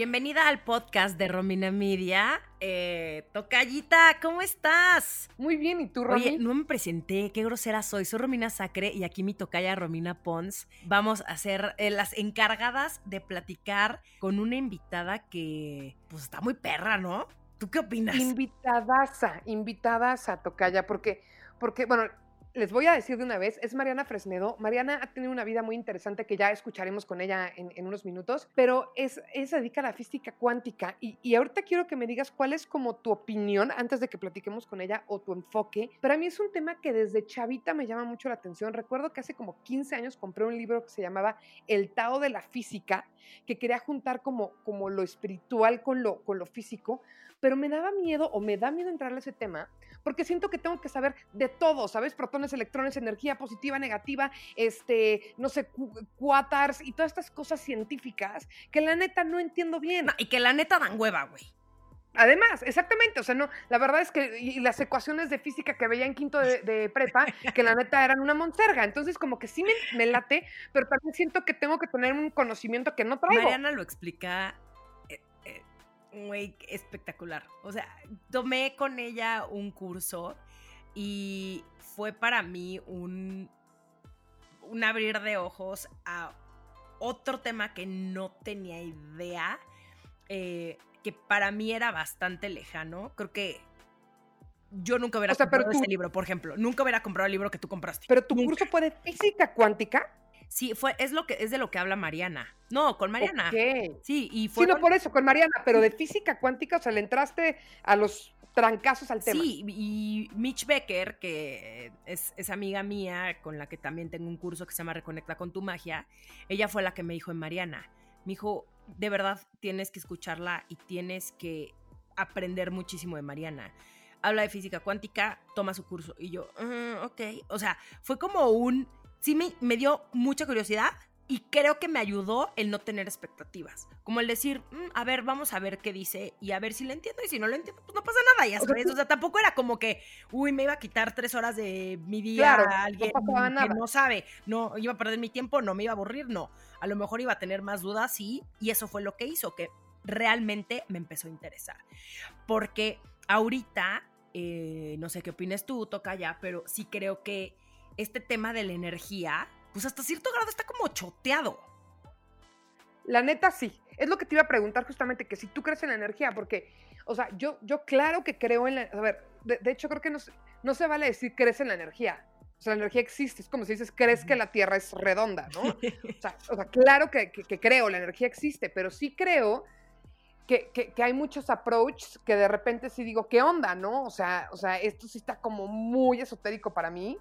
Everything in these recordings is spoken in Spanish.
Bienvenida al podcast de Romina Media. Eh, tocallita, ¿cómo estás? Muy bien, ¿y tú? Oye, no me presenté, qué grosera soy. Soy Romina Sacre y aquí mi tocaya Romina Pons. Vamos a ser eh, las encargadas de platicar con una invitada que, pues, está muy perra, ¿no? ¿Tú qué opinas? Invitadaza, invitadaza, tocaya, porque, porque, bueno, les voy a decir de una vez, es Mariana Fresnedo. Mariana ha tenido una vida muy interesante que ya escucharemos con ella en, unos minutos, pero es, es dedica a la física cuántica y, y, ahorita quiero que me digas cuál es como tu opinión antes de que platiquemos con ella o tu enfoque. Para mí es un tema que desde chavita me llama mucho la atención. Recuerdo que hace como 15 años compré un libro que se llamaba El Tao de la Física, que quería juntar como, como lo espiritual con lo, con lo físico, pero me daba miedo o me da miedo entrar a ese tema porque siento que tengo que saber de todo, ¿sabes? Protones, electrones, energía positiva, negativa, este, no sé, cuatars y todas estas cosas científicas que la neta no entiendo bien. y que la neta dan hueva, güey. Además, exactamente, o sea, no, la verdad es que y las ecuaciones de física que veía en quinto de, prepa, que la neta eran una monserga, entonces como que sí me, me, late, pero también siento que tengo que tener un conocimiento que no traigo. Mariana lo explica muy espectacular. O sea, tomé con ella un curso y fue para mí un, un abrir de ojos a otro tema que no tenía idea, eh, que para mí era bastante lejano. Creo que yo nunca hubiera comprado ese libro, por ejemplo. Nunca hubiera comprado el libro que tú compraste. Pero tu curso fue de física cuántica. Sí, fue, es lo que, es de lo que habla Mariana. No, con Mariana. Sí, y fue. Sí, no por eso, con Mariana, pero de física cuántica, o sea, le entraste a los trancazos al tema. Sí, y Mitch Becker, que es, es, amiga mía, con la que también tengo un curso que se llama Reconecta con tu magia, ella fue la que me dijo en Mariana. Me dijo, de verdad tienes que escucharla y tienes que aprender muchísimo de Mariana. Habla de física cuántica, toma su curso. Y yo, mm, ok. O sea, fue como un sí me, dio mucha curiosidad y creo que me ayudó el no tener expectativas. Como el decir, mm, a ver, vamos a ver qué dice y a ver si lo entiendo y si no lo entiendo, pues no pasa nada, ya sabes. O sea, tampoco era como que, uy, me iba a quitar tres horas de mi día a alguien que no sabe, no, iba a perder mi tiempo, no me iba a aburrir, no. A lo mejor iba a tener más dudas, sí, y eso fue lo que hizo, que realmente me empezó a interesar. Porque ahorita, eh, no sé qué opinas tú, toca ya, pero sí creo que este tema de la energía, pues hasta cierto grado está como choteado. La neta sí. Es lo que te iba a preguntar justamente, que si tú crees en la energía, porque, o sea, yo, yo claro que creo en la... A ver, de, hecho creo que no, no se vale decir crees en la energía. O sea, la energía existe. Es como si dices, crees que la Tierra es redonda, ¿no? O sea, claro que, creo, la energía existe, pero sí creo que, que, hay muchos approaches que de repente sí digo, ¿qué onda, no? O sea, o sea, esto sí está como muy esotérico para mí.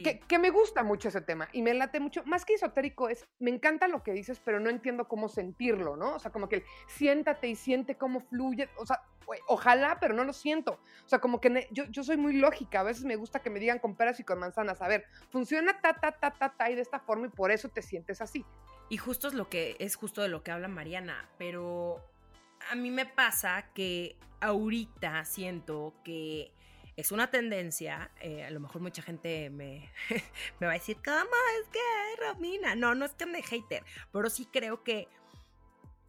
Que, me gusta mucho ese tema y me late mucho. Más que esotérico es, me encanta lo que dices, pero no entiendo cómo sentirlo, ¿no? O sea, como que siéntate y siente cómo fluye. O sea, ojalá, pero no lo siento. O sea, como que yo, yo soy muy lógica. A veces me gusta que me digan con peras y con manzanas. A ver, funciona ta, ta, ta, ta, ta y de esta forma y por eso te sientes así. Y justo es lo que es justo de lo que habla Mariana, pero a mí me pasa que ahorita siento que es una tendencia, eh, a lo mejor mucha gente me, me va a decir, ¿cómo es que Romina? No, no es que me hater, pero sí creo que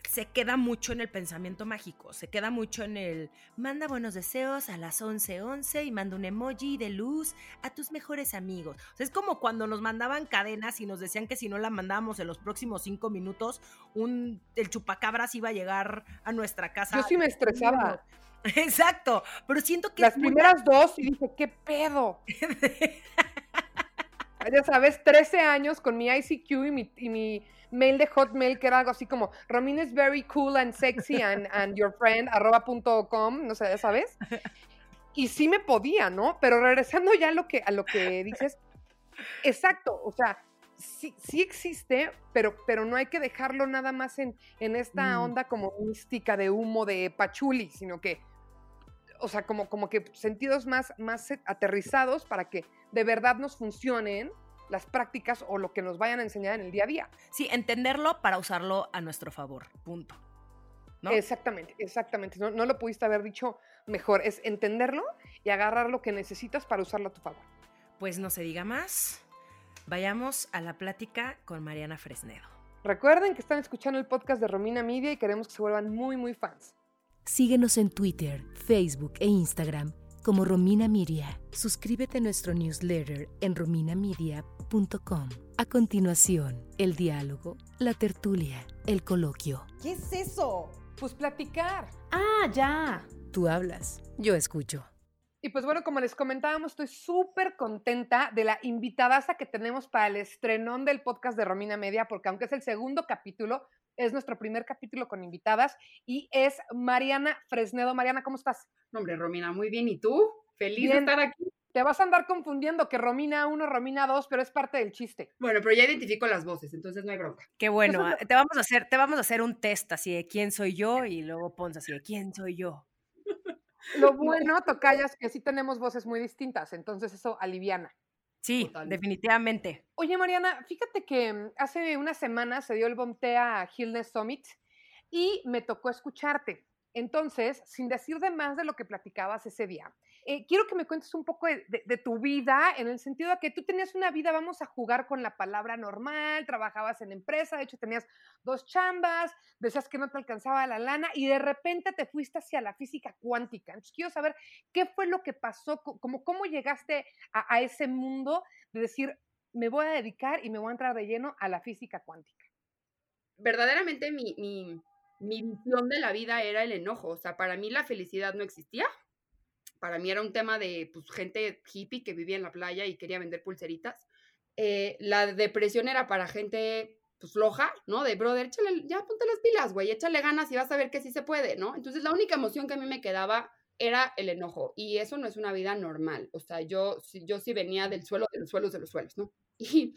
se queda mucho en el pensamiento mágico, se queda mucho en el manda buenos deseos a las 11:11 11 y manda un emoji de luz a tus mejores amigos. es como cuando nos mandaban cadenas y nos decían que si no la mandábamos en los próximos cinco minutos, un, el chupacabras iba a llegar a nuestra casa. Yo sí me estresaba. Exacto, pero siento que... Las primeras dos y dije, ¿qué pedo? ya sabes, 13 años con mi ICQ y mi, y mi, mail de Hotmail que era algo así como Romina is very cool and sexy and, and your friend, arroba punto com, no sé, ya sabes. Y sí me podía, ¿no? Pero regresando ya a lo que, a lo que dices, exacto, o sea, sí, sí existe, pero, pero no hay que dejarlo nada más en, en esta Mm. onda como mística de humo de pachuli, sino que, o sea, como, como que sentidos más, más eh, aterrizados para que de verdad nos funcionen las prácticas o lo que nos vayan a enseñar en el día a día. Sí, entenderlo para usarlo a nuestro favor. Punto. ¿No? Exactamente, exactamente. No, no lo pudiste haber dicho mejor. Es entenderlo y agarrar lo que necesitas para usarlo a tu favor. Pues no se diga más. Vayamos a la plática con Mariana Fresnedo. Recuerden que están escuchando el podcast de Romina Media y queremos que se vuelvan muy, muy fans. Síguenos en Twitter, Facebook e Instagram como Romina Miria. Suscríbete a nuestro newsletter en rominamedia.com. A continuación, el diálogo, la tertulia, el coloquio. ¿Qué es eso? Pues platicar. Ah, ya. Tú hablas, yo escucho. Y pues bueno, como les comentábamos, estoy súper contenta de la invitadaza que tenemos para el estrenón del podcast de Romina Media, porque aunque es el segundo capítulo, es nuestro primer capítulo con invitadas y es Mariana Fresnedo. Mariana, ¿cómo estás? No, Hombre, Romina, muy bien. ¿Y tú? Feliz Bien. de estar aquí. Te vas a andar confundiendo que Romina 1, Romina 2, pero es parte del chiste. Bueno, pero ya identifico las voces, entonces no hay bronca. Qué bueno. Ah, Te vamos a hacer, te vamos a hacer un test así de quién soy yo y luego pones así de quién soy yo. Lo bueno, Tocaya, es que sí tenemos voces muy distintas, entonces eso aliviana. Sí, definitivamente. Oye, Mariana, fíjate que mm, hace una semana se dio el Bomtea Hillness Summit y me tocó escucharte. Entonces, sin decir de más de lo que platicabas ese día, eh, quiero que me cuentes un poco de, tu vida, en el sentido de que tú tenías una vida, vamos a jugar con la palabra normal, trabajabas en empresa, de hecho tenías dos chambas, decías que no te alcanzaba la lana y de repente te fuiste hacia la física cuántica. Entonces, quiero saber qué fue lo que pasó, como, cómo llegaste a, a ese mundo de decir, me voy a dedicar y me voy a entrar de lleno a la física cuántica. Verdaderamente mi, mi, mi visión de la vida era el enojo. O sea, para mí la felicidad no existía. Para mí era un tema de pues, gente hippie que vivía en la playa y quería vender pulseritas. Eh, la depresión era para gente pues floja, ¿no? De brother, échale, ya ponte las pilas, güey, échale ganas y vas a ver que sí se puede, ¿no? Entonces la única emoción que a mí me quedaba era el enojo y eso no es una vida normal, o sea, yo, yo sí venía del suelo, de los suelos, de los suelos, ¿no? Y,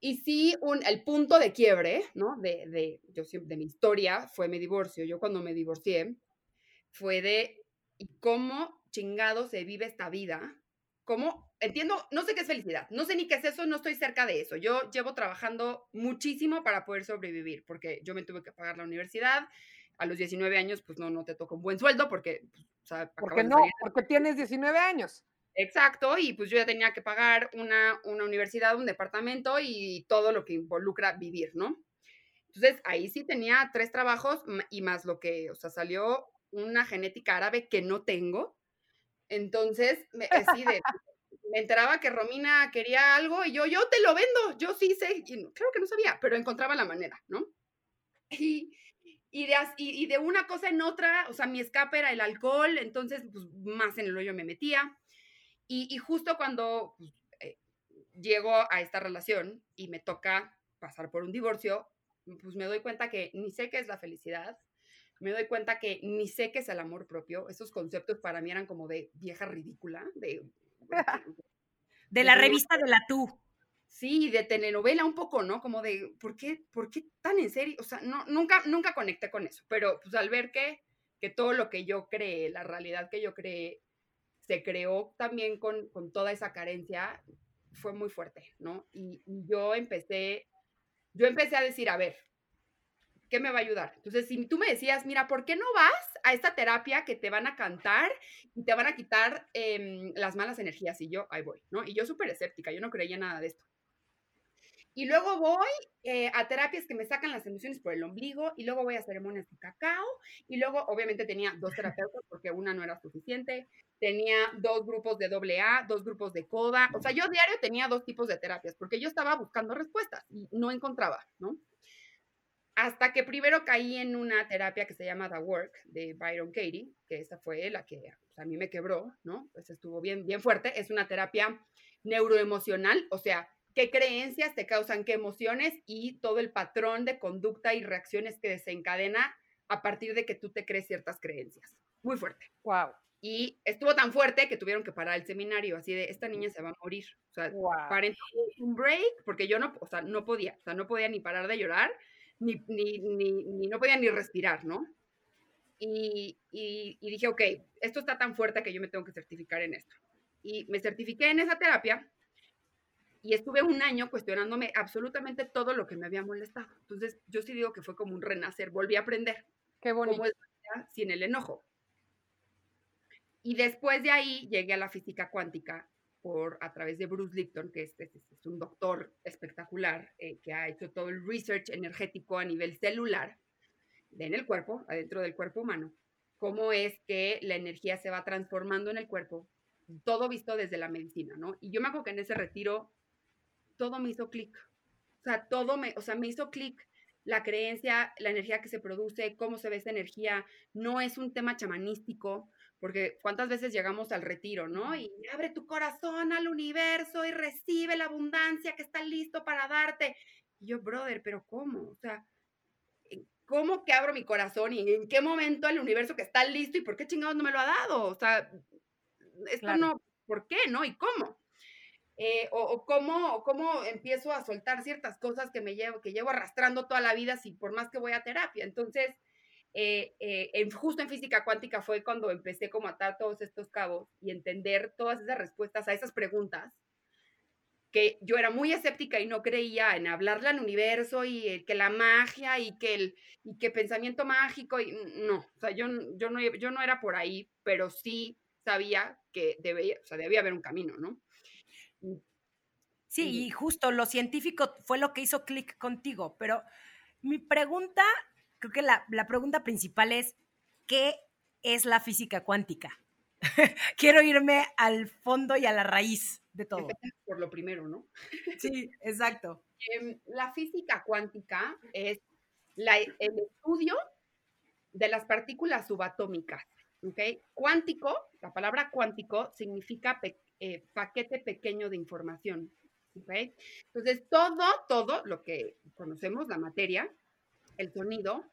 y sí, un, el punto de quiebre, ¿no? De, de, yo siempre, de mi historia fue mi divorcio. Yo cuando me divorcié fue de ¿y cómo chingado se vive esta vida. ¿Cómo? Entiendo, no sé qué es felicidad, no sé ni qué es eso, no estoy cerca de eso. Yo llevo trabajando muchísimo para poder sobrevivir, porque yo me tuve que pagar la universidad. A los 19 años, pues no, no te toca un buen sueldo, porque, pues, o sea, Porque no, porque tienes 19 años. Exacto, y pues yo ya tenía que pagar una, una universidad, un departamento y todo lo que involucra vivir, ¿no? Entonces ahí sí tenía tres trabajos y más lo que, o sea, salió una genética árabe que no tengo. Entonces, me, sí, de- me enteraba que Romina quería algo y yo, yo te lo vendo, yo sí sé, y no- claro que no sabía, pero encontraba la manera, ¿no? Y, y, de, y, y de una cosa en otra, o sea, mi escape era el alcohol, entonces, pues más en el hoyo me metía. Y, y justo cuando pues, eh, llego a esta relación y me toca pasar por un divorcio, pues me doy cuenta que ni sé qué es la felicidad, me doy cuenta que ni sé qué es el amor propio. Esos conceptos para mí eran como de vieja ridícula, de... De la revista de la tú. Sí, de telenovela un poco, ¿no? Como de, ¿por qué, por qué tan en serio? O sea, no, nunca, nunca conecté con eso, pero pues al ver que, que todo lo que yo creé, la realidad que yo creé, se creó también con, con toda esa carencia, fue muy fuerte, ¿no? Y, y yo empecé, yo empecé a decir, a ver, ¿qué me va a ayudar? Entonces, si tú me decías, mira, ¿por qué no vas a esta terapia que te van a cantar y te van a quitar em, las malas energías? Y yo, ahí voy, ¿no? Y yo súper escéptica, yo no creía nada de esto. Y luego voy eh, a terapias que me sacan las emociones por el ombligo, y luego voy a ceremonias de cacao, y luego obviamente tenía dos terapeutas porque una no era suficiente, tenía dos grupos de doble A, dos grupos de coda, o sea, yo diario tenía dos tipos de terapias porque yo estaba buscando respuestas y no encontraba, ¿no? Hasta que primero caí en una terapia que se llama The Work de Byron Katie, que esa fue la que pues, a mí me quebró, ¿no? Pues estuvo bien, bien fuerte. Es una terapia neuroemocional, o sea, qué creencias te causan qué emociones y todo el patrón de conducta y reacciones que desencadena a partir de que tú te crees ciertas creencias. Muy fuerte. Wow. Y estuvo tan fuerte que tuvieron que parar el seminario, así de, esta niña se va a morir. O sea, Wow. paren un break, porque yo no, o sea, no podía, o sea, no podía ni parar de llorar, ni, ni, ni, ni no podía ni respirar, ¿no? Y, y, y dije, ok, esto está tan fuerte que yo me tengo que certificar en esto. Y me certifiqué en esa terapia y estuve un año cuestionándome absolutamente todo lo que me había molestado. Entonces, yo sí digo que fue como un renacer, volví a aprender Qué bonito. cómo es la vida sin el enojo. Y después de ahí llegué a la física cuántica por, a través de Bruce Lipton, que es, es- es un doctor espectacular eh, que ha hecho todo el research energético a nivel celular en el cuerpo, adentro del cuerpo humano. Cómo es que la energía se va transformando en el cuerpo, todo visto desde la medicina, ¿no? Y yo me acuerdo que en ese retiro todo me hizo clic. O sea, todo me, o sea, me hizo clic la creencia, la energía que se produce, cómo se ve esa energía, no es un tema chamanístico, porque cuántas veces llegamos al retiro, ¿no? Y abre tu corazón al universo y recibe la abundancia que está listo para darte. Y yo, brother, pero ¿cómo? O sea, ¿cómo que abro mi corazón y en qué momento el universo que está listo y por qué chingados no me lo ha dado? O sea, esto Claro. no, ¿por qué? ¿No? ¿Y cómo? Eh, o, o cómo, o cómo empiezo a soltar ciertas cosas que me llevo, que llevo arrastrando toda la vida, si por más que voy a terapia. Entonces, eh, eh, en, justo en física cuántica fue cuando empecé como a atar todos estos cabos y entender todas esas respuestas a esas preguntas que yo era muy escéptica y no creía en hablarle al universo y eh, que la magia y que el y que pensamiento mágico y no, o sea, yo, yo, no, yo no era por ahí, pero sí sabía que debía, o sea, debía haber un camino, ¿no? Sí, y justo lo científico fue lo que hizo clic contigo, pero mi pregunta, creo que la, la pregunta principal es, ¿qué es la física cuántica? Quiero irme al fondo y a la raíz de todo. Por lo primero, ¿no? Sí, exacto. Em, la física cuántica es la- el estudio de las partículas subatómicas. ¿ok? Cuántico, la palabra cuántico significa pe- eh, paquete pequeño de información. ¿ok? Entonces, todo, todo lo que conocemos, la materia, el sonido,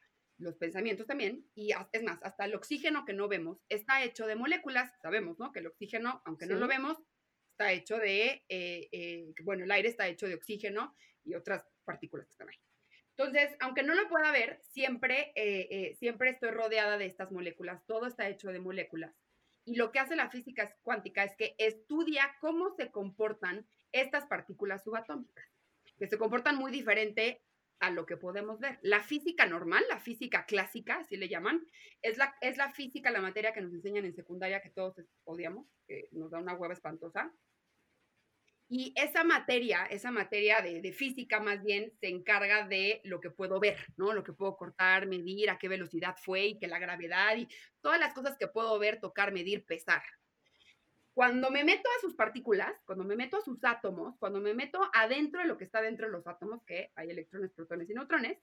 los pensamientos también, y es más, hasta el oxígeno que no vemos, está hecho de moléculas, sabemos, ¿no? Que el oxígeno, aunque no lo vemos, está hecho de, eh, eh, bueno, el aire está hecho de oxígeno y otras partículas que están ahí. Entonces, aunque no lo pueda ver, siempre, eh, siempre estoy rodeada de estas moléculas, todo está hecho de moléculas. Y lo que hace la física cuántica es que estudia cómo se comportan estas partículas subatómicas, que se comportan muy diferente a lo que podemos ver. La física normal, la física clásica, así le llaman, es la, es la física, la materia que nos enseñan en secundaria que todos odiamos, que nos da una hueva espantosa. Y esa materia, esa materia de, de física más bien, se encarga de lo que puedo ver, ¿no? Lo que puedo cortar, medir, a qué velocidad fue y que la gravedad y todas las cosas que puedo ver, tocar, medir, pesar. Cuando me meto a sus partículas, cuando me meto a sus átomos, cuando me meto adentro de lo que está dentro de los átomos, que hay electrones, protones y neutrones,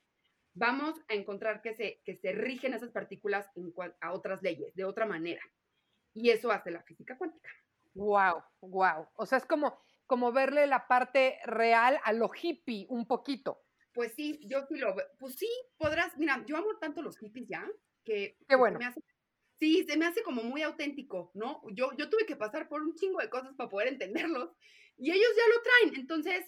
vamos a encontrar que se, que se rigen esas partículas en a otras leyes, de otra manera. Y eso hace la física cuántica. Wow, wow. O sea, es como, como verle la parte real a lo hippie un poquito. Pues sí, yo sí lo veo. Pues sí, podrás, mira, yo amo tanto los hippies ya, que, que se bueno. me hace- sí, se me hace como muy auténtico, ¿no? Yo, yo tuve que pasar por un chingo de cosas para poder entenderlos y ellos ya lo traen. Entonces,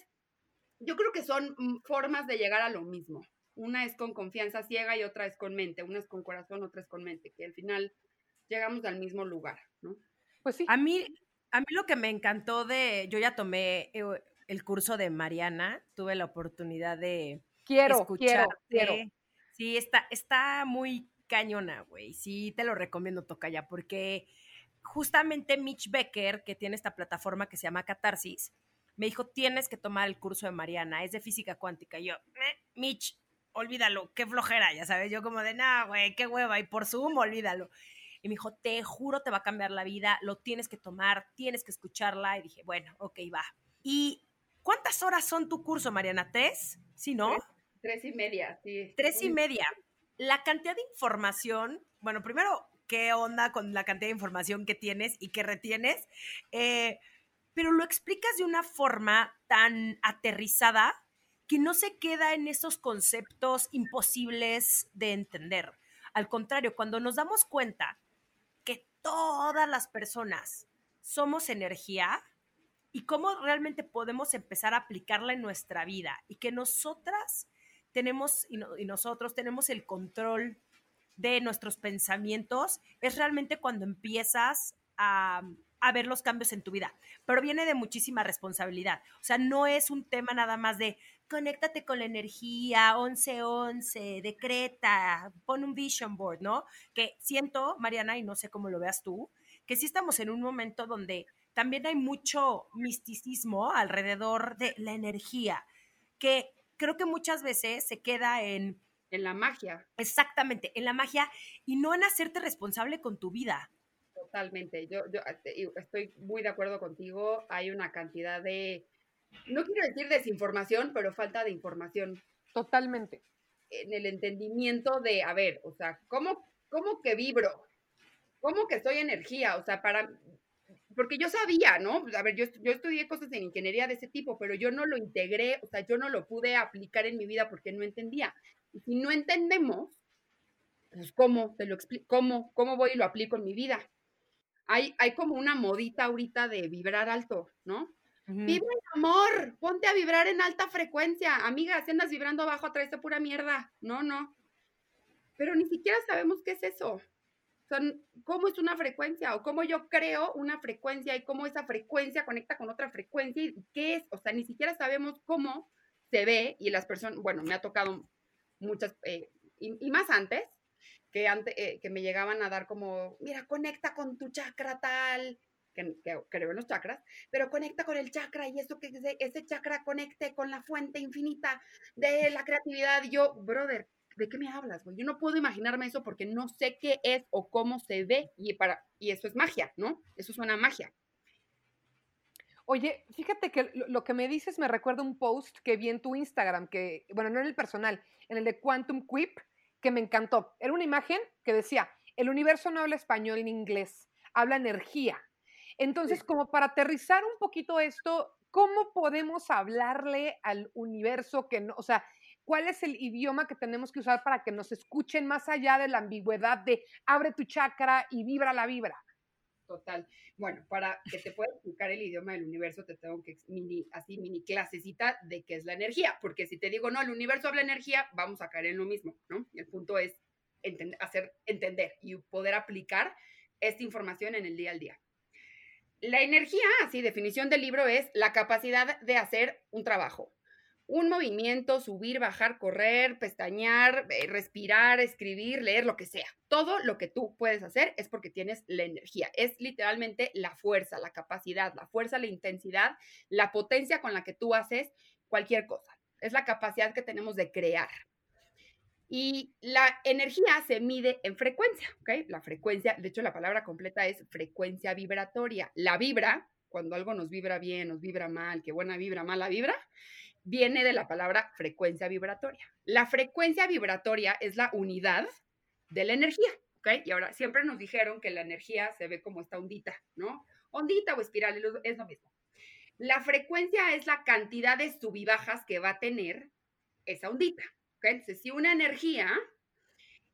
yo creo que son mm, formas de llegar a lo mismo. Una es con confianza ciega y otra es con mente. Una es con corazón, otra es con mente, que al final llegamos al mismo lugar, ¿no? Pues sí. A mí, a mí lo que me encantó de, yo ya tomé eh, el curso de Mariana, tuve la oportunidad de Quiero, quiero, escucharte. quiero. Sí, está, está muy cañona, güey. Sí, te lo recomiendo, Tocaya, porque justamente Mitch Becker, que tiene esta plataforma que se llama Catarsis, me dijo, tienes que tomar el curso de Mariana, es de física cuántica. Y yo, "Eh, Mitch, olvídalo, qué flojera, ya sabes, yo como de, nah, güey, qué hueva, y por Zoom, olvídalo. Y me dijo, te juro, te va a cambiar la vida, lo tienes que tomar, tienes que escucharla. Y dije, bueno, ok, va. ¿Y cuántas horas son tu curso, Mariana? ¿Tres? Sí, ¿no? Tres. Tres y media, sí. Tres y media. La cantidad de información, bueno, primero, ¿qué onda con la cantidad de información que tienes y que retienes? Eh, pero lo explicas de una forma tan aterrizada que no se queda en esos conceptos imposibles de entender. Al contrario, cuando nos damos cuenta que todas las personas somos energía y cómo realmente podemos empezar a aplicarla en nuestra vida y que nosotras tenemos y, nosotros tenemos el control de nuestros pensamientos, es realmente cuando empiezas a, a, ver los cambios en tu vida. Pero viene de muchísima responsabilidad. O sea, no es un tema nada más de conéctate con la energía, 11-11, decreta, pon un vision board, ¿no? Que siento, Mariana, y no sé cómo lo veas tú, que sí estamos en un momento donde también hay mucho misticismo alrededor de la energía, que creo que muchas veces se queda en... En la magia. Exactamente, en la magia y no en hacerte responsable con tu vida. Totalmente, yo, yo este, estoy muy de acuerdo contigo, hay una cantidad de, no quiero decir desinformación, pero falta de información. Totalmente. En el entendimiento de, a ver, o sea, ¿cómo, cómo que vibro? ¿Cómo que soy energía? O sea, para, porque yo sabía, ¿no? A ver, yo, yo estudié cosas en ingeniería de ese tipo, pero yo no lo integré, o sea, yo no lo pude aplicar en mi vida porque no entendía. Y si no entendemos, pues ¿cómo te lo explico? ¿Cómo, ¿Cómo voy y lo aplico en mi vida? Hay, hay como una modita ahorita de vibrar alto, ¿no? Vibra el amor, ponte a vibrar en alta frecuencia. Amiga, si andas vibrando abajo, de pura mierda. No, no. Pero ni siquiera sabemos qué es eso cómo es una frecuencia o cómo yo creo una frecuencia y cómo esa frecuencia conecta con otra frecuencia y qué es, o sea, ni siquiera sabemos cómo se ve y las personas, bueno, me ha tocado muchas, eh, y, más antes, que, antes eh, que me llegaban a dar como, mira, conecta con tu chakra tal, que, creo en los chakras, pero conecta con el chakra y eso que ese, chakra conecte con la fuente infinita de la creatividad. Yo, brother, ¿de qué me hablas, güey? Yo no puedo imaginarme eso porque no sé qué es o cómo se ve y, para, y eso es magia, ¿no? Eso suena magia. Oye, fíjate que lo que me dices me recuerda un post que vi en tu Instagram, que, bueno, no en el personal, en el de Quantum Quip, que me encantó. Era una imagen que decía, el universo no habla español ni inglés, habla energía. Entonces, como para aterrizar un poquito esto, ¿cómo podemos hablarle al universo que no, o sea, cuál es el idioma que tenemos que usar para que nos escuchen más allá de la ambigüedad de abre tu chakra y vibra la vibra. Total. Bueno, para que te pueda explicar el idioma del universo, te tengo que mini, así mini clasecita de qué es la energía, porque si te digo, no, el universo habla energía, vamos a caer en lo mismo, ¿no? El punto es hacer entender y poder aplicar esta información en el día al día. La energía, así, definición del libro, es la capacidad de hacer un trabajo, un movimiento, subir, bajar, correr, pestañear, eh, respirar, escribir, leer, lo que sea. Todo lo que tú puedes hacer es porque tienes la energía. Es literalmente la fuerza, la capacidad, la fuerza, la intensidad, la potencia con la que tú haces cualquier cosa. Es la capacidad que tenemos de crear. Y la energía se mide en frecuencia, ¿ok? La frecuencia, de hecho la palabra completa es frecuencia vibratoria. La vibra, cuando algo nos vibra bien, nos vibra mal, qué buena vibra, mala vibra, viene de la palabra frecuencia vibratoria. La frecuencia vibratoria es la unidad de la energía, ¿ok? Y ahora, siempre nos dijeron que la energía se ve como esta ondita, ¿no? Ondita o espiral, es lo mismo. La frecuencia es la cantidad de subibajas que va a tener esa ondita, ¿ok? Entonces, si una energía,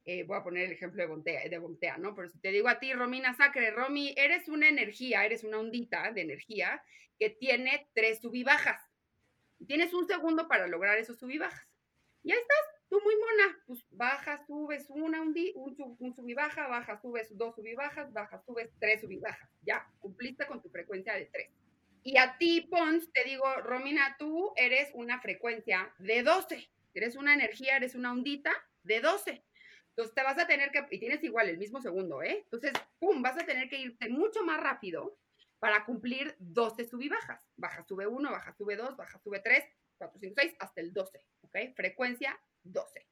eh, voy a poner el ejemplo de Bontea, de Bontea, ¿no? Pero si te digo a ti, Romina Sacre, Romy, eres una energía, eres una ondita de energía que tiene tres subibajas. Tienes un segundo para lograr esos sub y. Ya estás, tú muy mona. Pues bajas, subes una, un, un, un sub y baja, bajas, subes dos sub y bajas, subes tres sub y bajas. Ya, cumpliste con tu frecuencia de tres. Y a ti, Pons, te digo, Romina, tú eres una frecuencia de 12. Eres una energía, eres una ondita de 12. Entonces te vas a tener que, y tienes igual el mismo segundo, ¿eh? Entonces, pum, vas a tener que irte mucho más rápido para cumplir 12 sub y bajas. Baja, sube 1, baja, sube 2, baja, sube 3, 4, 5, 6, hasta el 12, ¿ok? Frecuencia 12.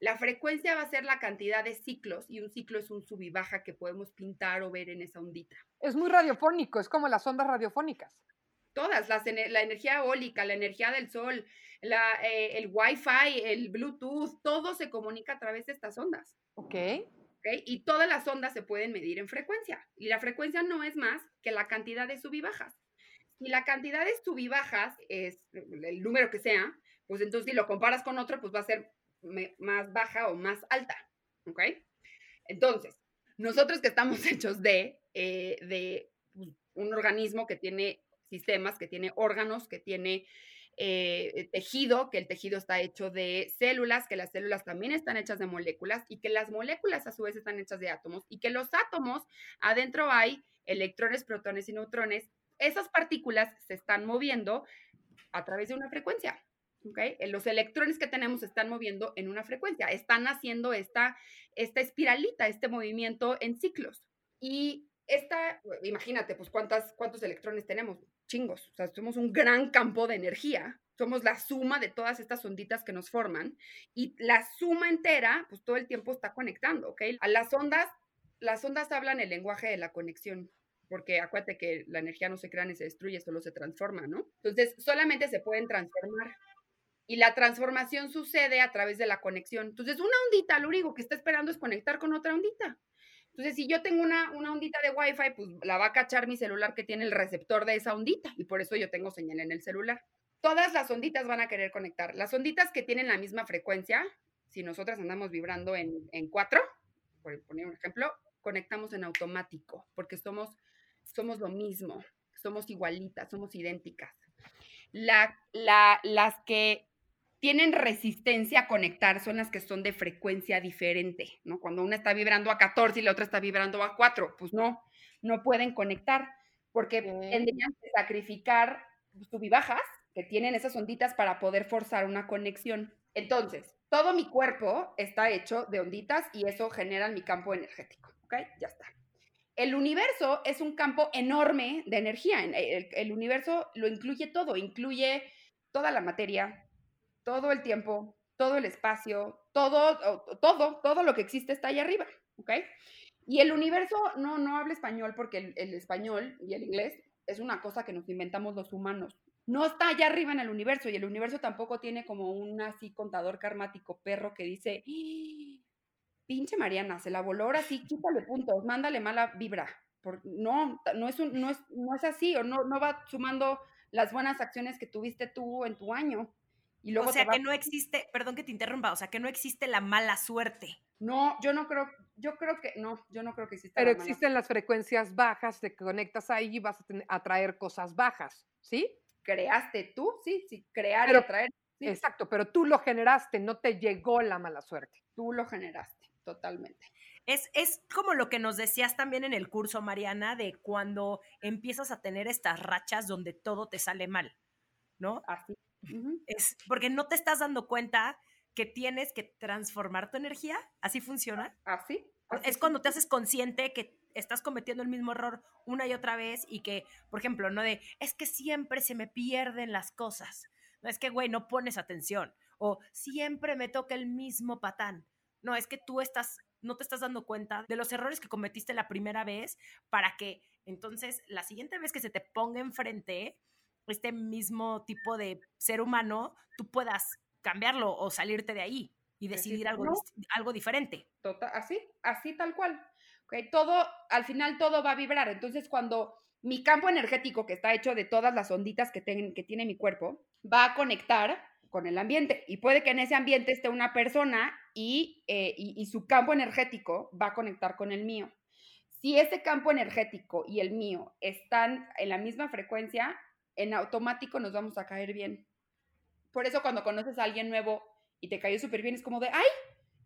La frecuencia va a ser la cantidad de ciclos y un ciclo es un sub y baja que podemos pintar o ver en esa ondita. Es muy radiofónico, es como las ondas radiofónicas. Todas, las, la energía eólica, la energía del sol, la, eh, el wifi, el bluetooth, todo se comunica a través de estas ondas. Ok. Y todas las ondas se pueden medir en frecuencia. Y la frecuencia no es más que la cantidad de sub y bajas. Si la cantidad de sub y bajas es el número que sea, pues entonces si lo comparas con otro, pues va a ser más baja o más alta. ¿Ok? Entonces, nosotros que estamos hechos de, eh, de pues, un organismo que tiene sistemas, que tiene órganos, que tiene eh, tejido, que el tejido está hecho de células, que las células también están hechas de moléculas y que las moléculas a su vez están hechas de átomos y que los átomos adentro hay electrones, protones y neutrones. Esas partículas se están moviendo a través de una frecuencia. ¿okay? Los electrones que tenemos están moviendo en una frecuencia, están haciendo esta, esta espiralita, este movimiento en ciclos. Y esta, imagínate, pues cuántas, cuántos electrones tenemos, chingos, o sea, somos un gran campo de energía, somos la suma de todas estas onditas que nos forman y la suma entera, pues todo el tiempo está conectando, ¿ok? A las ondas, las ondas hablan el lenguaje de la conexión, porque acuérdate que la energía no se crea ni se destruye, solo se transforma, ¿no? Entonces, solamente se pueden transformar. Y la transformación sucede a través de la conexión. Entonces, una ondita, lo único que está esperando es conectar con otra ondita. Entonces, si yo tengo una, una ondita de Wi-Fi, pues la va a cachar mi celular que tiene el receptor de esa ondita y por eso yo tengo señal en el celular. Todas las onditas van a querer conectar. Las onditas que tienen la misma frecuencia, si nosotras andamos vibrando en, en cuatro, por poner un ejemplo, conectamos en automático, porque somos, somos lo mismo, somos igualitas, somos idénticas. La, la, las que tienen resistencia a conectar son las que son de frecuencia diferente, ¿no? Cuando una está vibrando a 14 y la otra está vibrando a 4, pues no, no pueden conectar porque tendrían que sacrificar subibajas que tienen esas onditas para poder forzar una conexión. Entonces, todo mi cuerpo está hecho de onditas y eso genera mi campo energético, ¿ok? Ya está. El universo es un campo enorme de energía. El, el universo lo incluye todo, incluye toda la materia, todo el tiempo, todo el espacio, todo, todo, todo lo que existe está ahí arriba, ¿ok? Y el universo no, no habla español porque el, español y el inglés es una cosa que nos inventamos los humanos. No está allá arriba en el universo y el universo tampoco tiene como un así contador karmático perro que dice, ¡Ah! pinche Mariana, se la voló ahora sí, quítale puntos, mándale mala vibra. No, no es, un, no, es, no es así o no, no va sumando las buenas acciones que tuviste tú en tu año o sea, que no existe, perdón que te interrumpa, o sea, que no existe la mala suerte. No, yo no creo, yo creo que, no, yo no creo que exista. Pero existen las frecuencias bajas, te conectas ahí y vas a atraer cosas bajas, ¿sí? Creaste tú, sí, sí, crear y atraer. Exacto, pero tú lo generaste, no te llegó la mala suerte. Tú lo generaste, totalmente. Es, es, como lo que nos decías también en el curso, Mariana, de cuando empiezas a tener estas rachas donde todo te sale mal, ¿no? Así es porque no te estás dando cuenta que tienes que transformar tu energía. ¿Así funciona? Así. es cuando te haces consciente que estás cometiendo el mismo error una y otra vez y que, por ejemplo, no de, es que siempre se me pierden las cosas. No es que, güey, no pones atención. O siempre me toca el mismo patán. No, es que tú estás, no te estás dando cuenta de los errores que cometiste la primera vez para que entonces la siguiente vez que se te ponga enfrente, este mismo tipo de ser humano, tú puedas cambiarlo o salirte de ahí y decidir algo, algo diferente. Total, así, así tal cual. Okay, todo, al final todo va a vibrar. Entonces, cuando mi campo energético, que está hecho de todas las onditas que, que tiene mi cuerpo, va a conectar con el ambiente. Y puede que en ese ambiente esté una persona y, eh, y, y su campo energético va a conectar con el mío. Si ese campo energético y el mío están en la misma frecuencia, en automático nos vamos a caer bien. Por eso cuando conoces a alguien nuevo y te cayó súper bien, es como de, ay,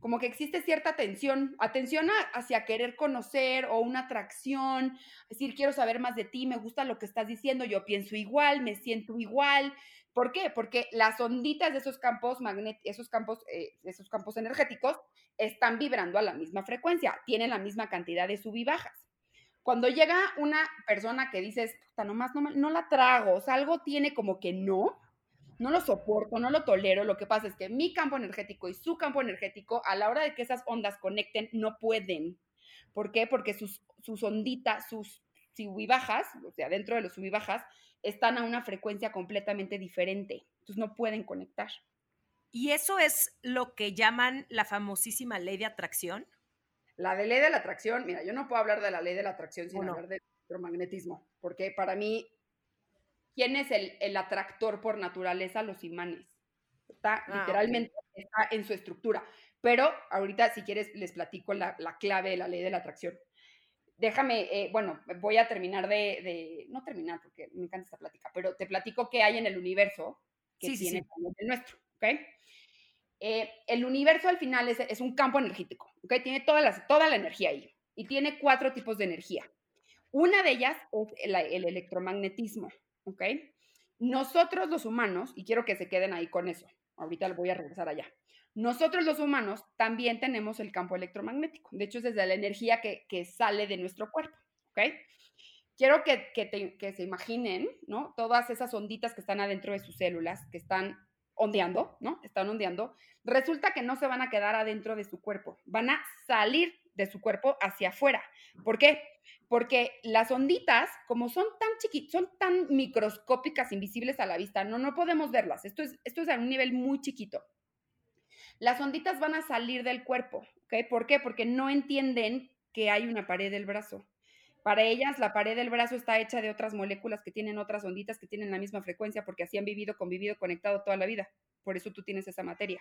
como que existe cierta atención, atención hacia querer conocer o una atracción, decir, quiero saber más de ti, me gusta lo que estás diciendo, yo pienso igual, me siento igual. ¿Por qué? Porque las onditas de esos campos magnéticos, esos campos, eh, esos campos energéticos están vibrando a la misma frecuencia, tienen la misma cantidad de sub y bajas. Cuando llega una persona que dices, puta, nomás no, no la trago, o sea, algo tiene como que no, no lo soporto, no lo tolero, lo que pasa es que mi campo energético y su campo energético, a la hora de que esas ondas conecten, no pueden. ¿Por qué? Porque sus, sus onditas, sus subibajas, o sea, dentro de los subibajas, están a una frecuencia completamente diferente. Entonces no pueden conectar. ¿Y eso es lo que llaman la famosísima ley de atracción? La de ley de la atracción, mira, yo no puedo hablar de la ley de la atracción sin hablar del electromagnetismo, porque para mí, ¿quién es el, el atractor por naturaleza? Los imanes. Está ah, literalmente está en su estructura. Pero ahorita, si quieres, les platico la, la clave de la ley de la atracción. Déjame, eh, bueno, voy a terminar de, de, no terminar porque me encanta esta plática, pero te platico qué hay en el universo que Sí, tiene sí. el nuestro, ¿ok? Eh, el universo al final es, es un campo energético, ¿ok? Tiene toda, las, toda la energía ahí y tiene cuatro tipos de energía. Una de ellas es el, el electromagnetismo, ¿ok? Nosotros los humanos, y quiero que se queden ahí con eso, ahorita voy a regresar allá. Nosotros los humanos también tenemos el campo electromagnético. De hecho, es desde la energía que, que sale de nuestro cuerpo, ¿ok? Quiero que, que, te- que se imaginen, ¿no? Todas esas onditas que están adentro de sus células, que están ondeando, ¿no? Están ondeando. Resulta que no se van a quedar adentro de su cuerpo, van a salir de su cuerpo hacia afuera. ¿Por qué? Porque las onditas, como son tan chiquitas, son tan microscópicas, invisibles a la vista, no, no podemos verlas. Esto es, esto es a un nivel muy chiquito. Las onditas van a salir del cuerpo, ¿ok? ¿Por qué? Porque no entienden que hay una pared del brazo. Para ellas, la pared del brazo está hecha de otras moléculas que tienen otras onditas que tienen la misma frecuencia porque así han vivido, convivido, conectado toda la vida. Por eso tú tienes esa materia.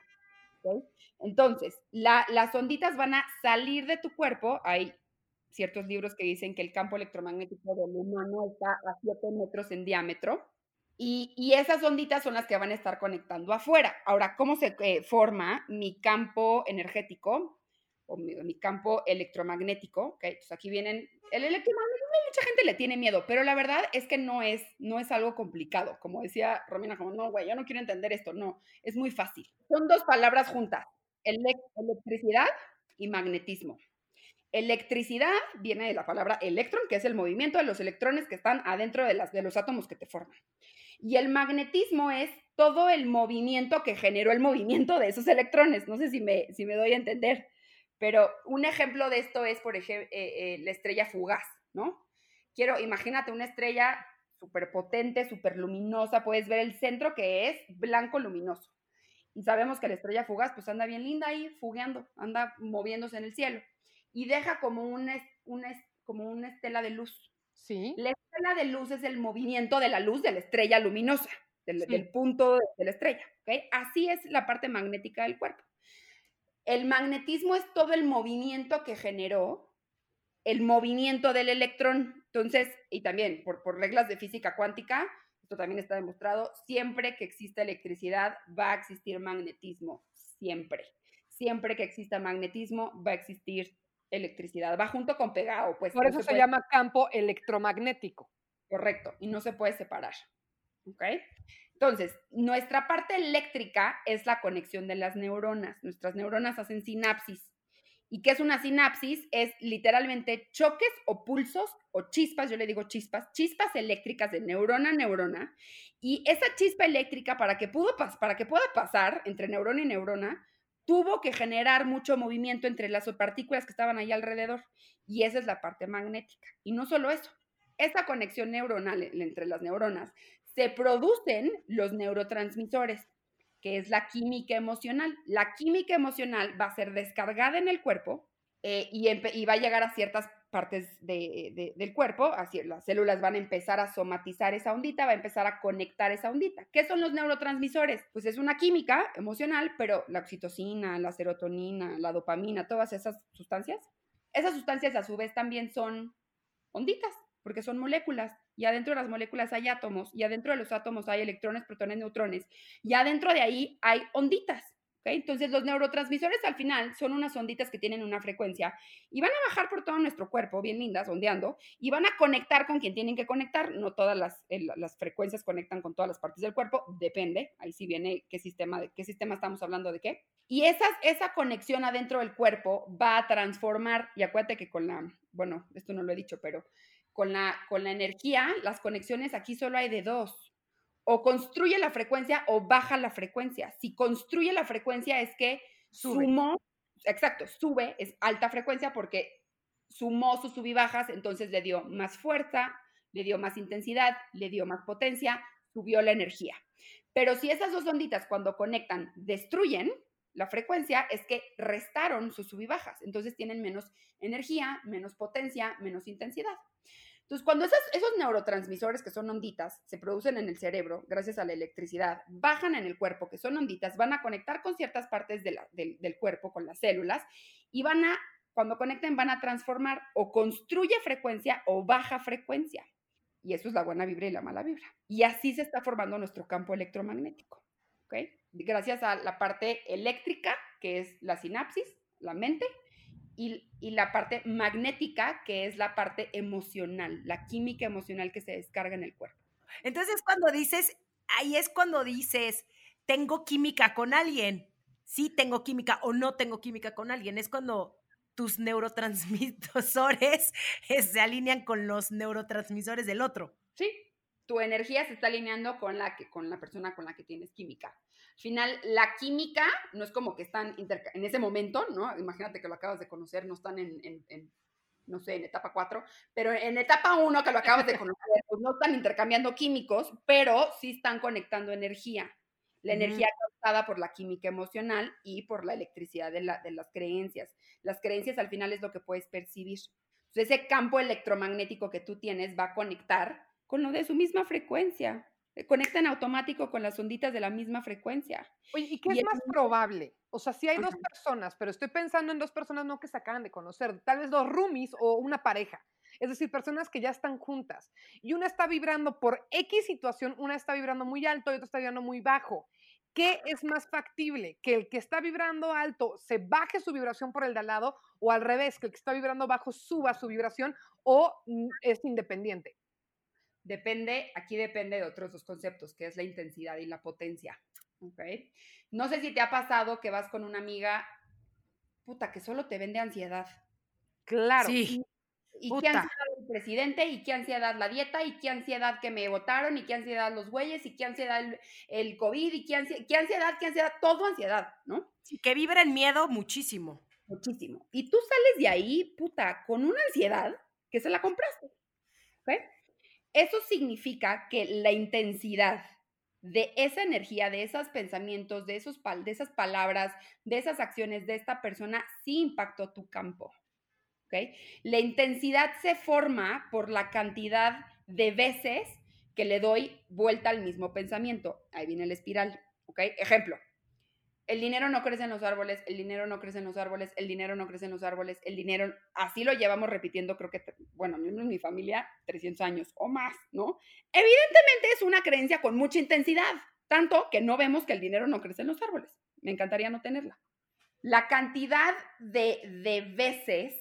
Entonces, la- las onditas van a salir de tu cuerpo. Hay ciertos libros que dicen que el campo electromagnético del humano está a 7 metros en diámetro. Y, y esas onditas son las que van a estar conectando afuera. Ahora, ¿cómo se eh, forma mi campo energético o mi, mi campo electromagnético? Ok, Entonces aquí vienen, el electromagnetismo mucha gente le tiene miedo, pero la verdad es que no es, no es algo complicado. Como decía Romina, como, no, güey, yo no quiero entender esto. No, es muy fácil. Son dos palabras juntas, elec- electricidad y magnetismo. Electricidad viene de la palabra electron, que es el movimiento de los electrones que están adentro de, las, de los átomos que te forman. Y el magnetismo es todo el movimiento que generó el movimiento de esos electrones. No sé si me, si me doy a entender, pero un ejemplo de esto es, por ejemplo, la estrella fugaz, ¿no? Quiero, imagínate una estrella súper potente, súper luminosa, puedes ver el centro que es blanco luminoso. Y sabemos que la estrella fugaz pues anda bien linda ahí, fugueando, anda moviéndose en el cielo. Y deja como una, una como una estela de luz. Sí. La estela de luz es el movimiento de la luz de la estrella luminosa, del, Sí. del punto de, de la estrella. ¿ok? Así es la parte magnética del cuerpo. El magnetismo es todo el movimiento que generó el movimiento del electrón. Entonces, y también por, por reglas de física cuántica, esto también está demostrado, siempre que exista electricidad va a existir magnetismo, siempre. Siempre que exista magnetismo va a existir electricidad. Va junto con pegado, pues. Por no eso se puede- llama campo electromagnético. Correcto, y no se puede separar. ¿Ok? Entonces, nuestra parte eléctrica es la conexión de las neuronas. Nuestras neuronas hacen sinapsis. ¿Y qué es una sinapsis? Es literalmente choques o pulsos o chispas, yo le digo chispas, chispas eléctricas de neurona a neurona. Y esa chispa eléctrica, para que, pudo para que pueda pasar entre neurona y neurona, tuvo que generar mucho movimiento entre las partículas que estaban ahí alrededor. Y esa es la parte magnética. Y no solo eso, esa conexión neuronal en- entre las neuronas, se producen los neurotransmisores, que es la química emocional. La química emocional va a ser descargada en el cuerpo eh, y, va a llegar a ciertas partes de- de- del cuerpo, así las células van a empezar a somatizar esa ondita, va a empezar a conectar esa ondita. ¿Qué son los neurotransmisores? Pues es una química emocional, pero la oxitocina, la serotonina, la dopamina, todas esas sustancias, esas sustancias a su vez también son onditas, porque son moléculas, y adentro de las moléculas hay átomos, y adentro de los átomos hay electrones, protones, neutrones, y adentro de ahí hay onditas. ¿ok? Entonces los neurotransmisores al final son unas onditas que tienen una frecuencia y van a bajar por todo nuestro cuerpo, bien lindas, ondeando, y van a conectar con quien tienen que conectar. No todas las, el- las frecuencias conectan con todas las partes del cuerpo, depende, ahí sí viene qué sistema, de qué sistema estamos hablando de qué. Y esas, esa conexión adentro del cuerpo va a transformar, y acuérdate que con la, bueno, esto no lo he dicho, pero con la, con la energía, las conexiones aquí solo hay de dos. O construye la frecuencia o baja la frecuencia. Si construye la frecuencia es que Sube. sumó, exacto, sube, es alta frecuencia porque sumó sus sub y bajas, entonces le dio más fuerza, le dio más intensidad, le dio más potencia, subió la energía. Pero si esas dos onditas cuando conectan destruyen la frecuencia, es que restaron sus sub y bajas, entonces tienen menos energía, menos potencia, menos intensidad. Entonces, cuando esos, neurotransmisores que son onditas se producen en el cerebro gracias a la electricidad, bajan en el cuerpo, que son onditas, van a conectar con ciertas partes de del cuerpo, con las células, y van a, cuando conecten, van a transformar o construye frecuencia o baja frecuencia. Y eso es la buena vibra y la mala vibra. Y así se está formando nuestro campo electromagnético. ¿ok? Gracias a la parte eléctrica, que es la sinapsis, la mente, y, y la parte magnética, que es la parte emocional, la química emocional que se descarga en el cuerpo. Entonces, cuando dices, ahí es cuando dices, tengo química con alguien. Sí, tengo química o no tengo química con alguien. Es cuando tus neurotransmisores se alinean con los neurotransmisores del otro. Sí, tu energía se está alineando con la, que, con la persona con la que tienes química. Al final, la química no es como que están en ese momento, ¿no? Imagínate que lo acabas de conocer, no están en, en- en, no sé, en etapa 4, pero en etapa 1 que lo acabas de conocer, pues no están intercambiando químicos, pero sí están conectando energía. La energía causada por la química emocional y por la electricidad de, la- de las creencias. Las creencias al final es lo que puedes percibir. Entonces, ese campo electromagnético que tú tienes va a conectar con lo de su misma frecuencia. Se Conecta en automático con las onditas de la misma frecuencia. Oye, ¿y qué Y es más probable? O sea, si hay dos personas, pero estoy pensando en dos personas no que se acaban de conocer, tal vez dos roomies o una pareja. Es decir, personas que ya están juntas. Y una está vibrando por X situación, una está vibrando muy alto y otra está vibrando muy bajo. ¿Qué es más factible? ¿Que el que está vibrando alto se baje su vibración por el de al lado o al revés, que el que está vibrando bajo suba su vibración o mm, es independiente? Depende, aquí depende de otros dos conceptos, que es la intensidad y la potencia. ¿ok? No sé si te ha pasado que vas con una amiga, puta, que solo te vende ansiedad. Claro. Sí. Y Puta. qué ansiedad el presidente, y qué ansiedad la dieta, y qué ansiedad que me votaron, y qué ansiedad los güeyes, y qué ansiedad el, el COVID, y qué ansiedad, qué ansiedad, qué ansiedad, todo ansiedad, ¿no? Sí, que vibra en miedo muchísimo. Muchísimo. Y tú sales de ahí, puta, con una ansiedad que se la compraste. ¿ok? Eso significa que la intensidad de esa energía, de esos pensamientos, de, esos de esas palabras, de esas acciones de esta persona, sí impactó tu campo. ¿ok? La intensidad se forma por la cantidad de veces que le doy vuelta al mismo pensamiento. Ahí viene la espiral. ¿ok? Ejemplo, el dinero no crece en los árboles, el dinero no crece en los árboles, el dinero no crece en los árboles, el dinero, así lo llevamos repitiendo, creo que, bueno, al menos en mi familia, 300 años o más, ¿no? Evidentemente es una creencia con mucha intensidad, tanto que no vemos que el dinero no crece en los árboles. Me encantaría no tenerla. La cantidad de, de veces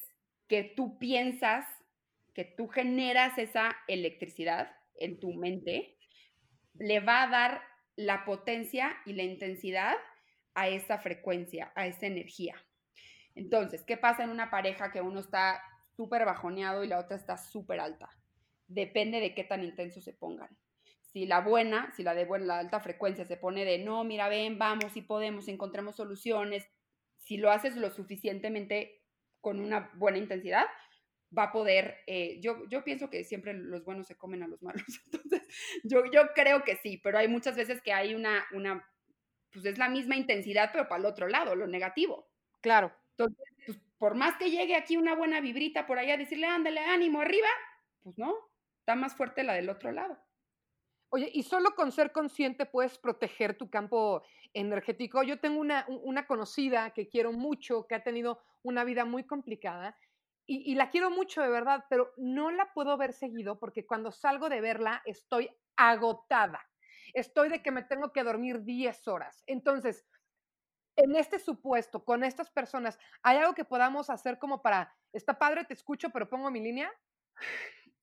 que tú piensas, que tú generas esa electricidad en tu mente, le va a dar la potencia y la intensidad a esa frecuencia, a esa energía. Entonces, ¿qué pasa en una pareja que uno está súper bajoneado y la otra está súper alta? Depende de qué tan intenso se pongan. Si la buena, si la de buena, alta frecuencia se pone de no, mira, ven, vamos, si podemos, encontremos soluciones. Si lo haces lo suficientemente con una buena intensidad, va a poder, eh, yo, yo pienso que siempre los buenos se comen a los malos, entonces yo, yo creo que sí, pero hay muchas veces que hay una, una, pues es la misma intensidad, pero para el otro lado, lo negativo. Claro. Entonces, pues, por más que llegue aquí una buena vibrita por allá, decirle, ándale, ánimo, arriba, pues no, está más fuerte la del otro lado. Oye, y solo con ser consciente puedes proteger tu campo energético. Yo tengo una, un- una conocida que quiero mucho, que ha tenido una vida muy complicada y, y la quiero mucho de verdad, pero no la puedo ver seguido porque cuando salgo de verla estoy agotada. Estoy de que me tengo que dormir 10 horas. Entonces, en este supuesto, con estas personas, ¿hay algo que podamos hacer como para, está padre, te escucho, pero pongo mi línea?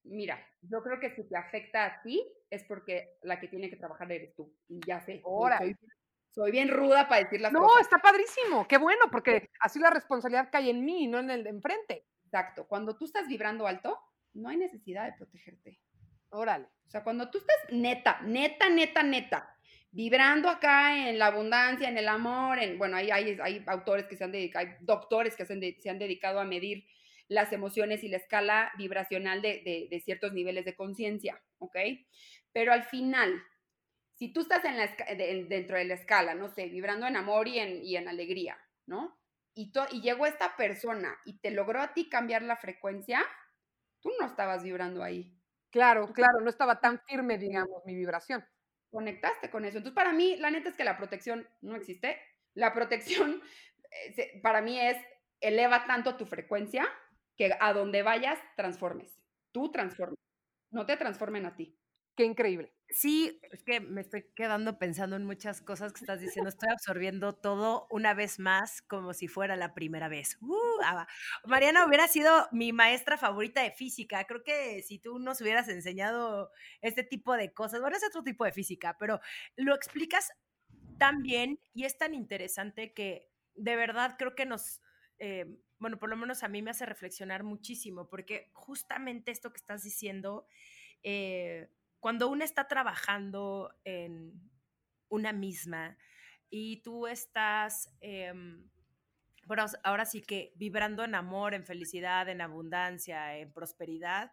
Mira, yo creo que si te afecta a ti, es porque la que tiene que trabajar eres tú. Y ya sé, y Órale. soy, soy bien ruda para decir las No, cosas. está padrísimo, qué bueno, porque así la responsabilidad cae en mí, no en el de enfrente. Exacto. Cuando tú estás vibrando alto, no hay necesidad de protegerte. Órale. O sea, cuando tú estás neta, neta, neta, neta, vibrando acá en la abundancia, en el amor, en, bueno, hay, hay, hay autores que se han dedicado, hay doctores que se han, dedicado a medir las emociones y la escala vibracional de, de- ciertos niveles de conciencia, ¿ok? Pero al final, si tú estás en la dentro de la escala, no sé, vibrando en amor y en, y en alegría, ¿no? Y, y llegó esta persona y te logró a ti cambiar la frecuencia, tú no estabas vibrando ahí. Claro, claro, no estaba tan firme, digamos, mi vibración. Conectaste con eso. Entonces, para mí, la neta es que la protección no existe. La protección, eh, para mí, es eleva tanto tu frecuencia que a donde vayas, transformes. Tú transformes. No te transformen a ti. Qué increíble. Sí, es que me estoy quedando pensando en muchas cosas que estás diciendo. Estoy absorbiendo todo una vez más como si fuera la primera vez. Uh, ah, Mariana hubiera sido mi maestra favorita de física. Creo que si tú nos hubieras enseñado este tipo de cosas, bueno, es otro tipo de física, pero lo explicas tan bien y es tan interesante que de verdad creo que nos, eh, bueno, por lo menos a mí me hace reflexionar muchísimo, porque justamente esto que estás diciendo, eh, cuando uno está trabajando en una misma y tú estás, em, bueno, ahora sí que vibrando en amor, en felicidad, en abundancia, en prosperidad,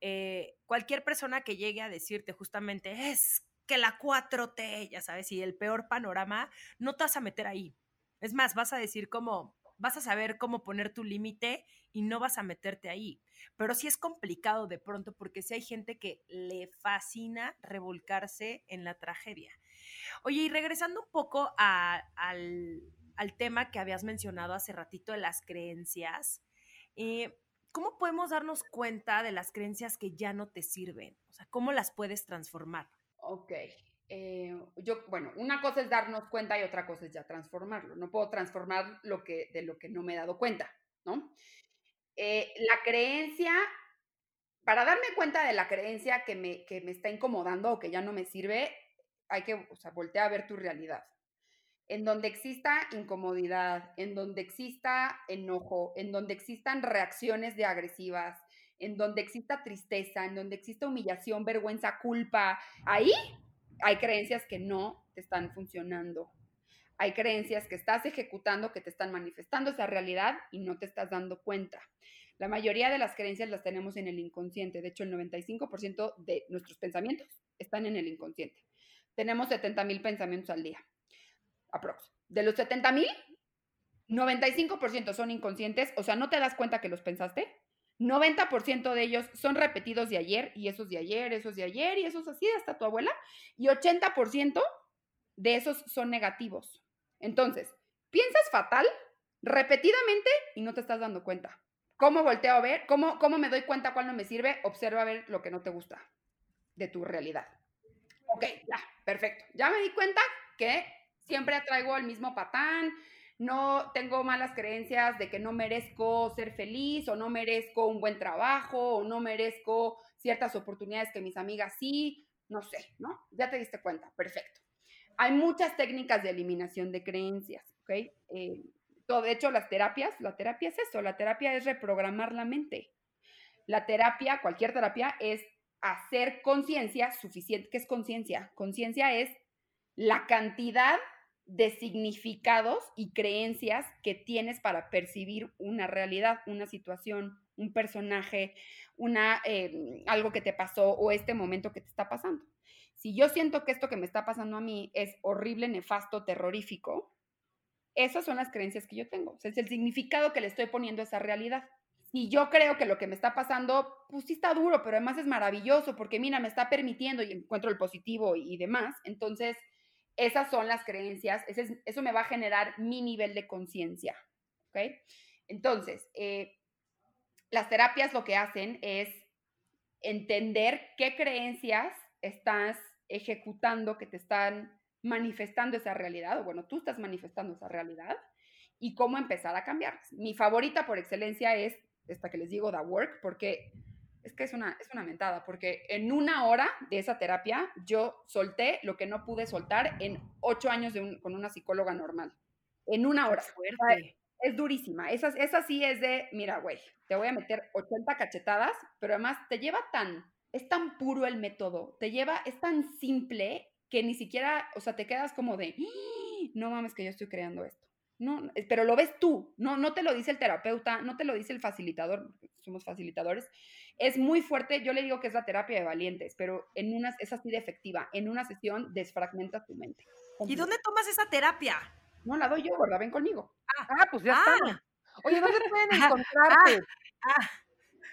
eh, cualquier persona que llegue a decirte justamente es que la 4T, ya sabes, y el peor panorama, no te vas a meter ahí. Es más, vas a decir cómo, vas a saber cómo poner tu límite y no vas a meterte ahí. Pero sí es complicado de pronto porque sí hay gente que le fascina revolcarse en la tragedia. Oye, y regresando un poco al, al tema que habías mencionado hace ratito de las creencias, eh, ¿cómo podemos darnos cuenta de las creencias que ya no te sirven? O sea, ¿cómo las puedes transformar? Ok. Eh, yo, bueno, una cosa es darnos cuenta y otra cosa es ya transformarlo. No puedo transformar lo que, de lo que no me he dado cuenta, ¿no? Eh, la creencia, para darme cuenta de la creencia que me, que me está incomodando o que ya no me sirve, hay que, o sea, voltear a ver tu realidad. En donde exista incomodidad, en donde exista enojo, en donde existan reacciones de agresivas, en donde exista tristeza, en donde exista humillación, vergüenza, culpa, ahí hay creencias que no te están funcionando. Hay creencias que estás ejecutando, que te están manifestando esa realidad y no te estás dando cuenta. La mayoría de las creencias las tenemos en el inconsciente. De hecho, el 95% de nuestros pensamientos están en el inconsciente. Tenemos 70 mil pensamientos al día. Aprox. De los 70 mil, 95% son inconscientes, o sea, no te das cuenta que los pensaste. 90% de ellos son repetidos de ayer, y esos de ayer, esos de ayer, y esos así, hasta tu abuela. Y 80% de esos son negativos. Entonces, piensas fatal repetidamente y no te estás dando cuenta. ¿Cómo volteo a ver? ¿Cómo, cómo me doy cuenta cuál no me sirve? Observa a ver lo que no te gusta de tu realidad. Ok, ya, perfecto. Ya me di cuenta que siempre traigo el mismo patán, no tengo malas creencias de que no merezco ser feliz o no merezco un buen trabajo o no merezco ciertas oportunidades que mis amigas sí, no sé, ¿no? Ya te diste cuenta, perfecto. Hay muchas técnicas de eliminación de creencias, ¿ok? Eh, todo, de hecho, las terapias, la terapia es eso, la terapia es reprogramar la mente. La terapia, cualquier terapia, es hacer conciencia suficiente. ¿Qué es conciencia? Conciencia es la cantidad de significados y creencias que tienes para percibir una realidad, una situación, un personaje, una, eh, algo que te pasó o este momento que te está pasando. Si yo siento que esto que me está pasando a mí es horrible, nefasto, terrorífico, esas son las creencias que yo tengo. Es el significado que le estoy poniendo a esa realidad. Y yo creo que lo que me está pasando, pues sí está duro, pero además es maravilloso porque, mira, me está permitiendo y encuentro el positivo y demás. Entonces, esas son las creencias, eso me va a generar mi nivel de conciencia. Entonces, eh, las terapias lo que hacen es entender qué creencias estás ejecutando, que te están manifestando esa realidad, o bueno, tú estás manifestando esa realidad, y cómo empezar a cambiarlas. Mi favorita por excelencia es esta que les digo, The Work, porque es que es una, es una mentada, porque en una hora de esa terapia yo solté lo que no pude soltar en ocho años de un, con una psicóloga normal. En una hora. Fuerte. Es durísima. Esa, esa sí es de, mira, güey, te voy a meter 80 cachetadas, pero además te lleva tan, es tan puro el método, te lleva, es tan simple que ni siquiera, o sea, te quedas como de, "Ah, no mames que yo estoy creando esto. No, pero lo ves tú, no, no te lo dice el terapeuta, no te lo dice el facilitador, somos facilitadores. Es muy fuerte, yo le digo que es la terapia de valientes, pero en unas es así de efectiva. En una sesión desfragmenta tu mente. ¿Y dónde tomas esa terapia? No la doy yo, ¿verdad? Ven conmigo. Ah, pues ya Ah. estamos. Oye, ¿dónde pueden Ah, encontrarte? Ah,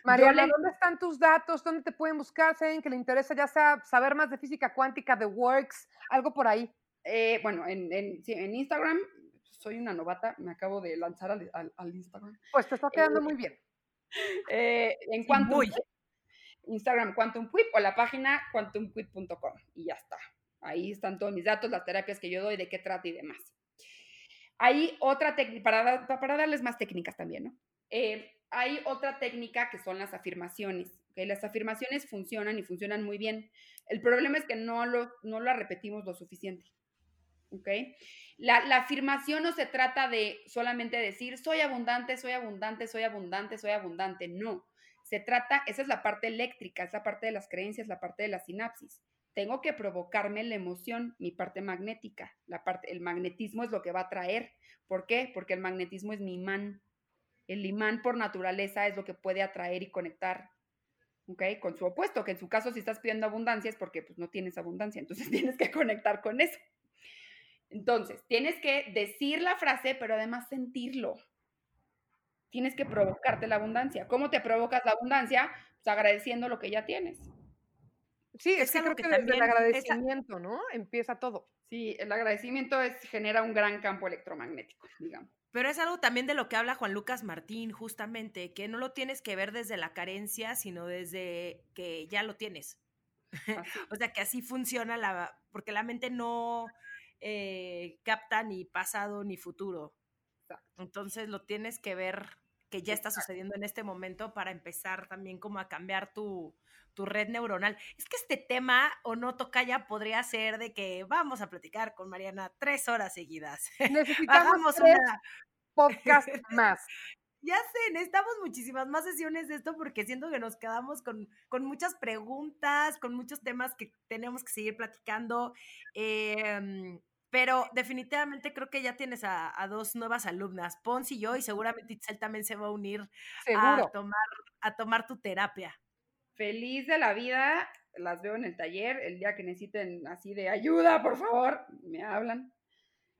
Mariana, le- ¿dónde están tus datos? ¿Dónde te pueden buscar? Si alguien que le interesa ya sea saber más de física cuántica, de Works, algo por ahí. Eh, bueno, en, en, sí, en Instagram soy una novata, me acabo de lanzar al, al- al Instagram. Pues te está quedando Eh, muy bien. Eh, en Quantum. Quip, Instagram Quantum Quip o la página quantumquip.com y ya está. Ahí están todos mis datos, las terapias que yo doy, de qué trata y demás. Hay otra técnica, para, para darles más técnicas también, ¿no? Eh, hay otra técnica que son las afirmaciones. ¿ok? Las afirmaciones funcionan y funcionan muy bien. El problema es que no, lo, no la repetimos lo suficiente. ¿Ok? La, la afirmación no se trata de solamente decir soy abundante, soy abundante, soy abundante, soy abundante. No. Se trata, esa es la parte eléctrica, es la parte de las creencias, la parte de la sinapsis. Tengo que provocarme la emoción, mi parte magnética. La parte, el magnetismo es lo que va a traer. ¿Por qué? Porque el magnetismo es mi imán. El imán por naturaleza es lo que puede atraer y conectar ¿ok? Con su opuesto, que en su caso si estás pidiendo abundancia es porque pues, no tienes abundancia, entonces tienes que conectar con eso. Entonces, tienes que decir la frase, pero además sentirlo. Tienes que provocarte la abundancia. ¿Cómo te provocas la abundancia? Pues agradeciendo lo que ya tienes. Sí, es es, que creo que que, desde el esa- agradecimiento, ¿no? Empieza todo. Sí, el agradecimiento es, genera un gran campo electromagnético, digamos. Pero es algo también de lo que habla Juan Lucas Martín, justamente, que no lo tienes que ver desde la carencia, sino desde que ya lo tienes. O sea, que así funciona la, porque la mente no eh, capta ni pasado ni futuro. Exacto. Entonces lo tienes que ver que ya está sucediendo en este momento para empezar también como a cambiar tu, tu red neuronal. Es que este tema, o no tocaya, podría ser de que vamos a platicar con Mariana tres horas seguidas. Necesitamos tres una, podcasts más. ya sé, necesitamos muchísimas más sesiones de esto porque siento que nos quedamos con, con muchas preguntas, con muchos temas que tenemos que seguir platicando. em, pero definitivamente creo que ya tienes a, a dos nuevas alumnas, Pons y yo, y seguramente Itzel también se va a unir Seguro. a tomar, a tomar tu terapia. Feliz de la vida, las veo en el taller. El día que necesiten así de ayuda, por favor, me hablan.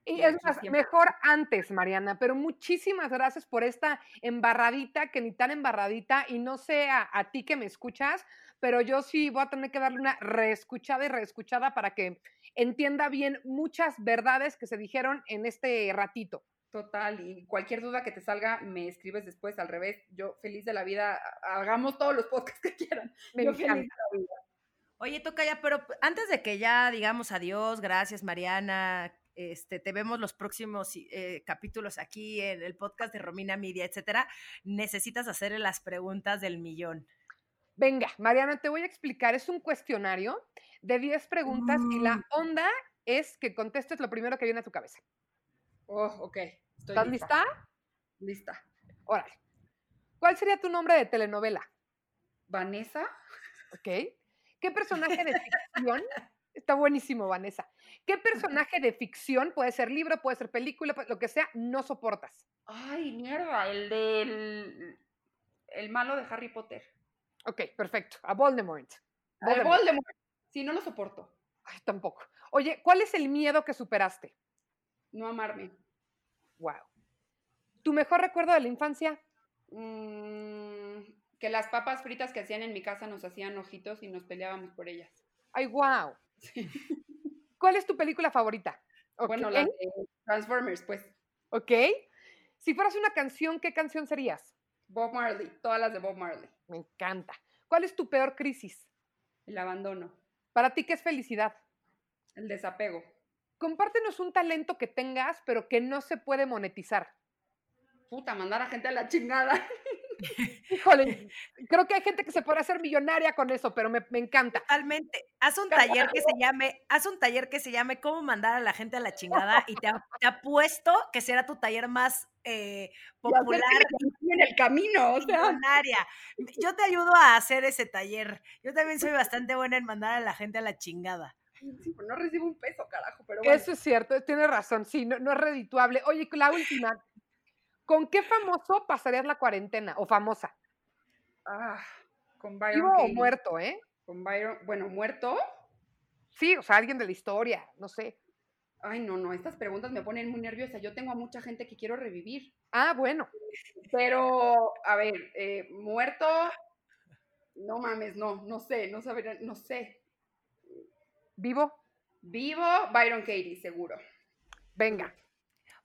Y es más, mejor antes, Mariana, pero muchísimas gracias por esta embarradita, que ni tan embarradita, y no sé a, a ti que me escuchas, pero yo sí voy a tener que darle una reescuchada y reescuchada para que entienda bien muchas verdades que se dijeron en este ratito. Total, y cualquier duda que te salga, me escribes después al revés. Yo feliz de la vida, hagamos todos los podcasts que quieran. Me Yo feliz de la vida. Oye, Tocaya, pero antes de que ya digamos adiós, gracias Mariana, este, te vemos los próximos eh, capítulos aquí en el podcast de Romina Media, etcétera, necesitas hacer las preguntas del millón. Venga, Mariana, te voy a explicar. Es un cuestionario de 10 preguntas y la Mm. onda es que contestes lo primero que viene a tu cabeza. Oh, ok. Estoy ¿Estás lista? Lista. Órale. ¿Cuál sería tu nombre de telenovela? Vanessa, ¿Ok? ¿Qué personaje de ficción? Está buenísimo, Vanessa. ¿Qué personaje de ficción, puede ser libro, puede ser película, lo que sea, no soportas? ay, mierda, el del el malo de Harry Potter. Ok, perfecto. A Voldemort. Voldemort. Voldemort. Sí, no lo soporto. Ay, tampoco. Oye, ¿cuál es el miedo que superaste? No amarme. Wow. ¿Tu mejor recuerdo de la infancia? Mm, que las papas fritas que hacían en mi casa nos hacían ojitos y nos peleábamos por ellas. Ay, wow. ¿Cuál es tu película favorita? Bueno, las de Transformers, pues. Ok. Si fueras una canción, ¿qué canción serías? Bob Marley, todas las de Bob Marley. Me encanta. ¿Cuál es tu peor crisis? El abandono, Para ti, ¿qué es felicidad? el desapego. Compártenos un talento que tengas, pero que no se puede monetizar. Puta, mandar a gente a la chingada. Híjole, creo que hay gente que se puede hacer millonaria con eso, pero me, me encanta. Totalmente. Haz un taller que se llame, haz un taller que se llame cómo mandar a la gente a la chingada y te, te apuesto que será tu taller más eh, popular en el camino, o sea. millonaria. Yo te ayudo a hacer ese taller. Yo también soy bastante buena en mandar a la gente a la chingada. Sí, pues no recibo un peso, carajo, pero bueno. Eso es cierto, tienes razón, sí, no, no es redituable. Oye, la última, ¿con qué famoso pasarías la cuarentena o famosa? Ah, con Byron Vivo o muerto, ¿eh? Con Byron, bueno, muerto. Sí, o sea, alguien de la historia, no sé. Ay, no, no, estas preguntas me ponen muy nerviosa. Yo tengo a mucha gente que quiero revivir. Ah, bueno, Pero, a ver, eh, muerto, No mames, no, no sé, no saber, no sé. ¿Vivo? Vivo, Byron Katie, seguro. Venga.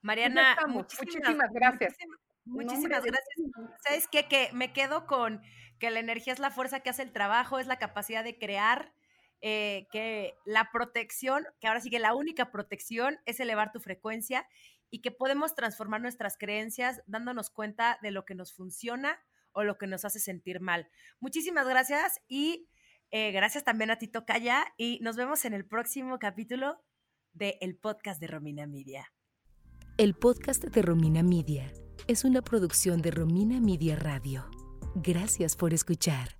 Mariana, muchísimas, Muchísimas gracias. muchísimas- No, de- gracias. ¿Sabes qué? Que me quedo con que la energía es la fuerza que hace el trabajo, es la capacidad de crear, eh, que la protección, que ahora sí que la única protección es elevar tu frecuencia y que podemos transformar nuestras creencias dándonos cuenta de lo que nos funciona o lo que nos hace sentir mal. Muchísimas gracias y eh, gracias también a Tito Calla y nos vemos en el próximo capítulo de el podcast de Romina Media. El podcast de Romina Media es una producción de Romina Media Radio. Gracias por escuchar.